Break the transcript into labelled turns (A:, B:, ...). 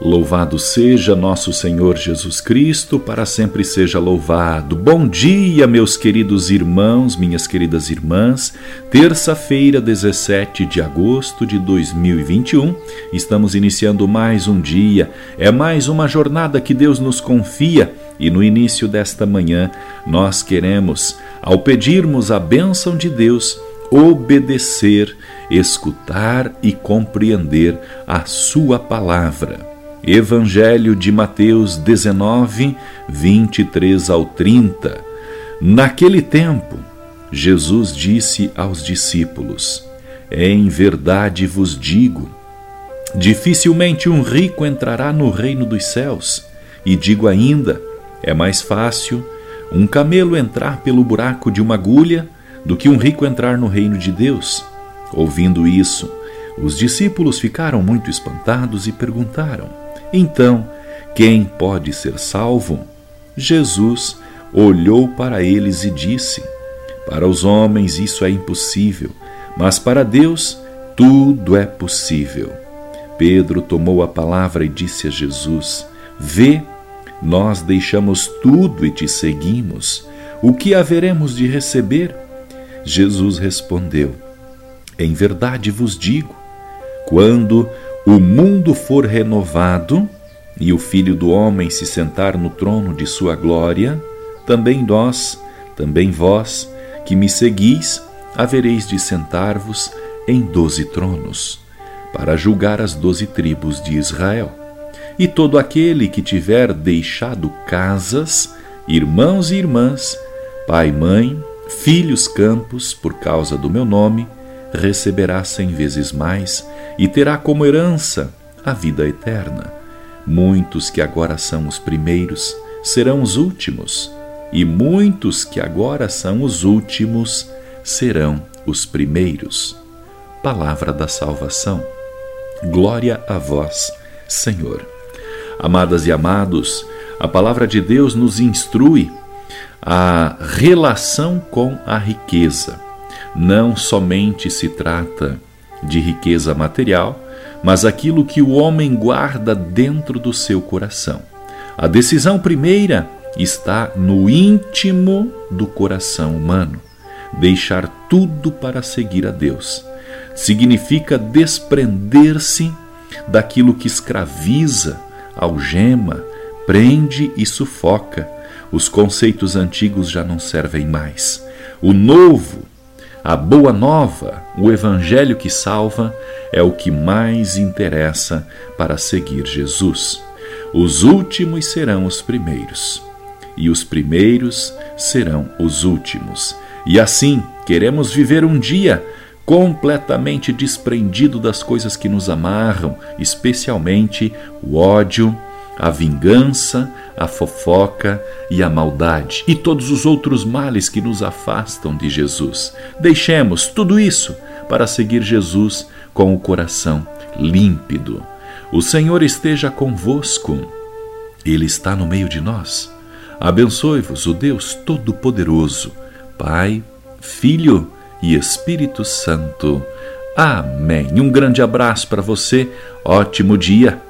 A: Louvado seja nosso Senhor Jesus Cristo, para sempre seja louvado. Bom dia, meus queridos irmãos, minhas queridas irmãs. Terça-feira, 17 de agosto de 2021, estamos iniciando mais um dia. É mais uma jornada que Deus nos confia e no início desta manhã nós queremos, ao pedirmos a bênção de Deus, obedecer, escutar e compreender a Sua palavra. Evangelho de Mateus 19, 23 ao 30. Naquele tempo, Jesus disse aos discípulos: Em verdade vos digo, dificilmente um rico entrará no reino dos céus. E digo ainda: é mais fácil um camelo entrar pelo buraco de uma agulha do que um rico entrar no reino de Deus. Ouvindo isso, os discípulos ficaram muito espantados e perguntaram: então, quem pode ser salvo? Jesus olhou para eles e disse: Para os homens isso é impossível, mas para Deus tudo é possível. Pedro tomou a palavra e disse a Jesus: Vê, nós deixamos tudo e te seguimos. O que haveremos de receber? Jesus respondeu: Em verdade vos digo, quando o mundo for renovado e o Filho do Homem se sentar no trono de sua glória, também nós, também vós, que me seguis, havereis de sentar-vos em doze tronos, para julgar as doze tribos de Israel. E todo aquele que tiver deixado casas, irmãos e irmãs, pai, mãe, filhos, campos, por causa do meu nome, receberá cem vezes mais e terá como herança a vida eterna. Muitos que agora são os primeiros serão os últimos, e muitos que agora são os últimos serão os primeiros. Palavra da salvação. Glória a vós, Senhor. Amadas e amados, a palavra de Deus nos instrui a relação com a riqueza não somente se trata de riqueza material, mas aquilo que o homem guarda dentro do seu coração. A decisão primeira está no íntimo do coração humano. Deixar tudo para seguir a Deus significa desprender-se daquilo que escraviza, algema, prende e sufoca. Os conceitos antigos já não servem mais. O novo a boa nova, o evangelho que salva, é o que mais interessa para seguir Jesus. Os últimos serão os primeiros, e os primeiros serão os últimos. E assim, queremos viver um dia completamente desprendido das coisas que nos amarram, especialmente o ódio, a vingança, a fofoca e a maldade e todos os outros males que nos afastam de Jesus. Deixemos tudo isso para seguir Jesus com o coração límpido. O Senhor esteja convosco, Ele está no meio de nós. Abençoe-vos o Deus Todo-Poderoso, Pai, Filho e Espírito Santo. Amém. Um grande abraço para você, ótimo dia.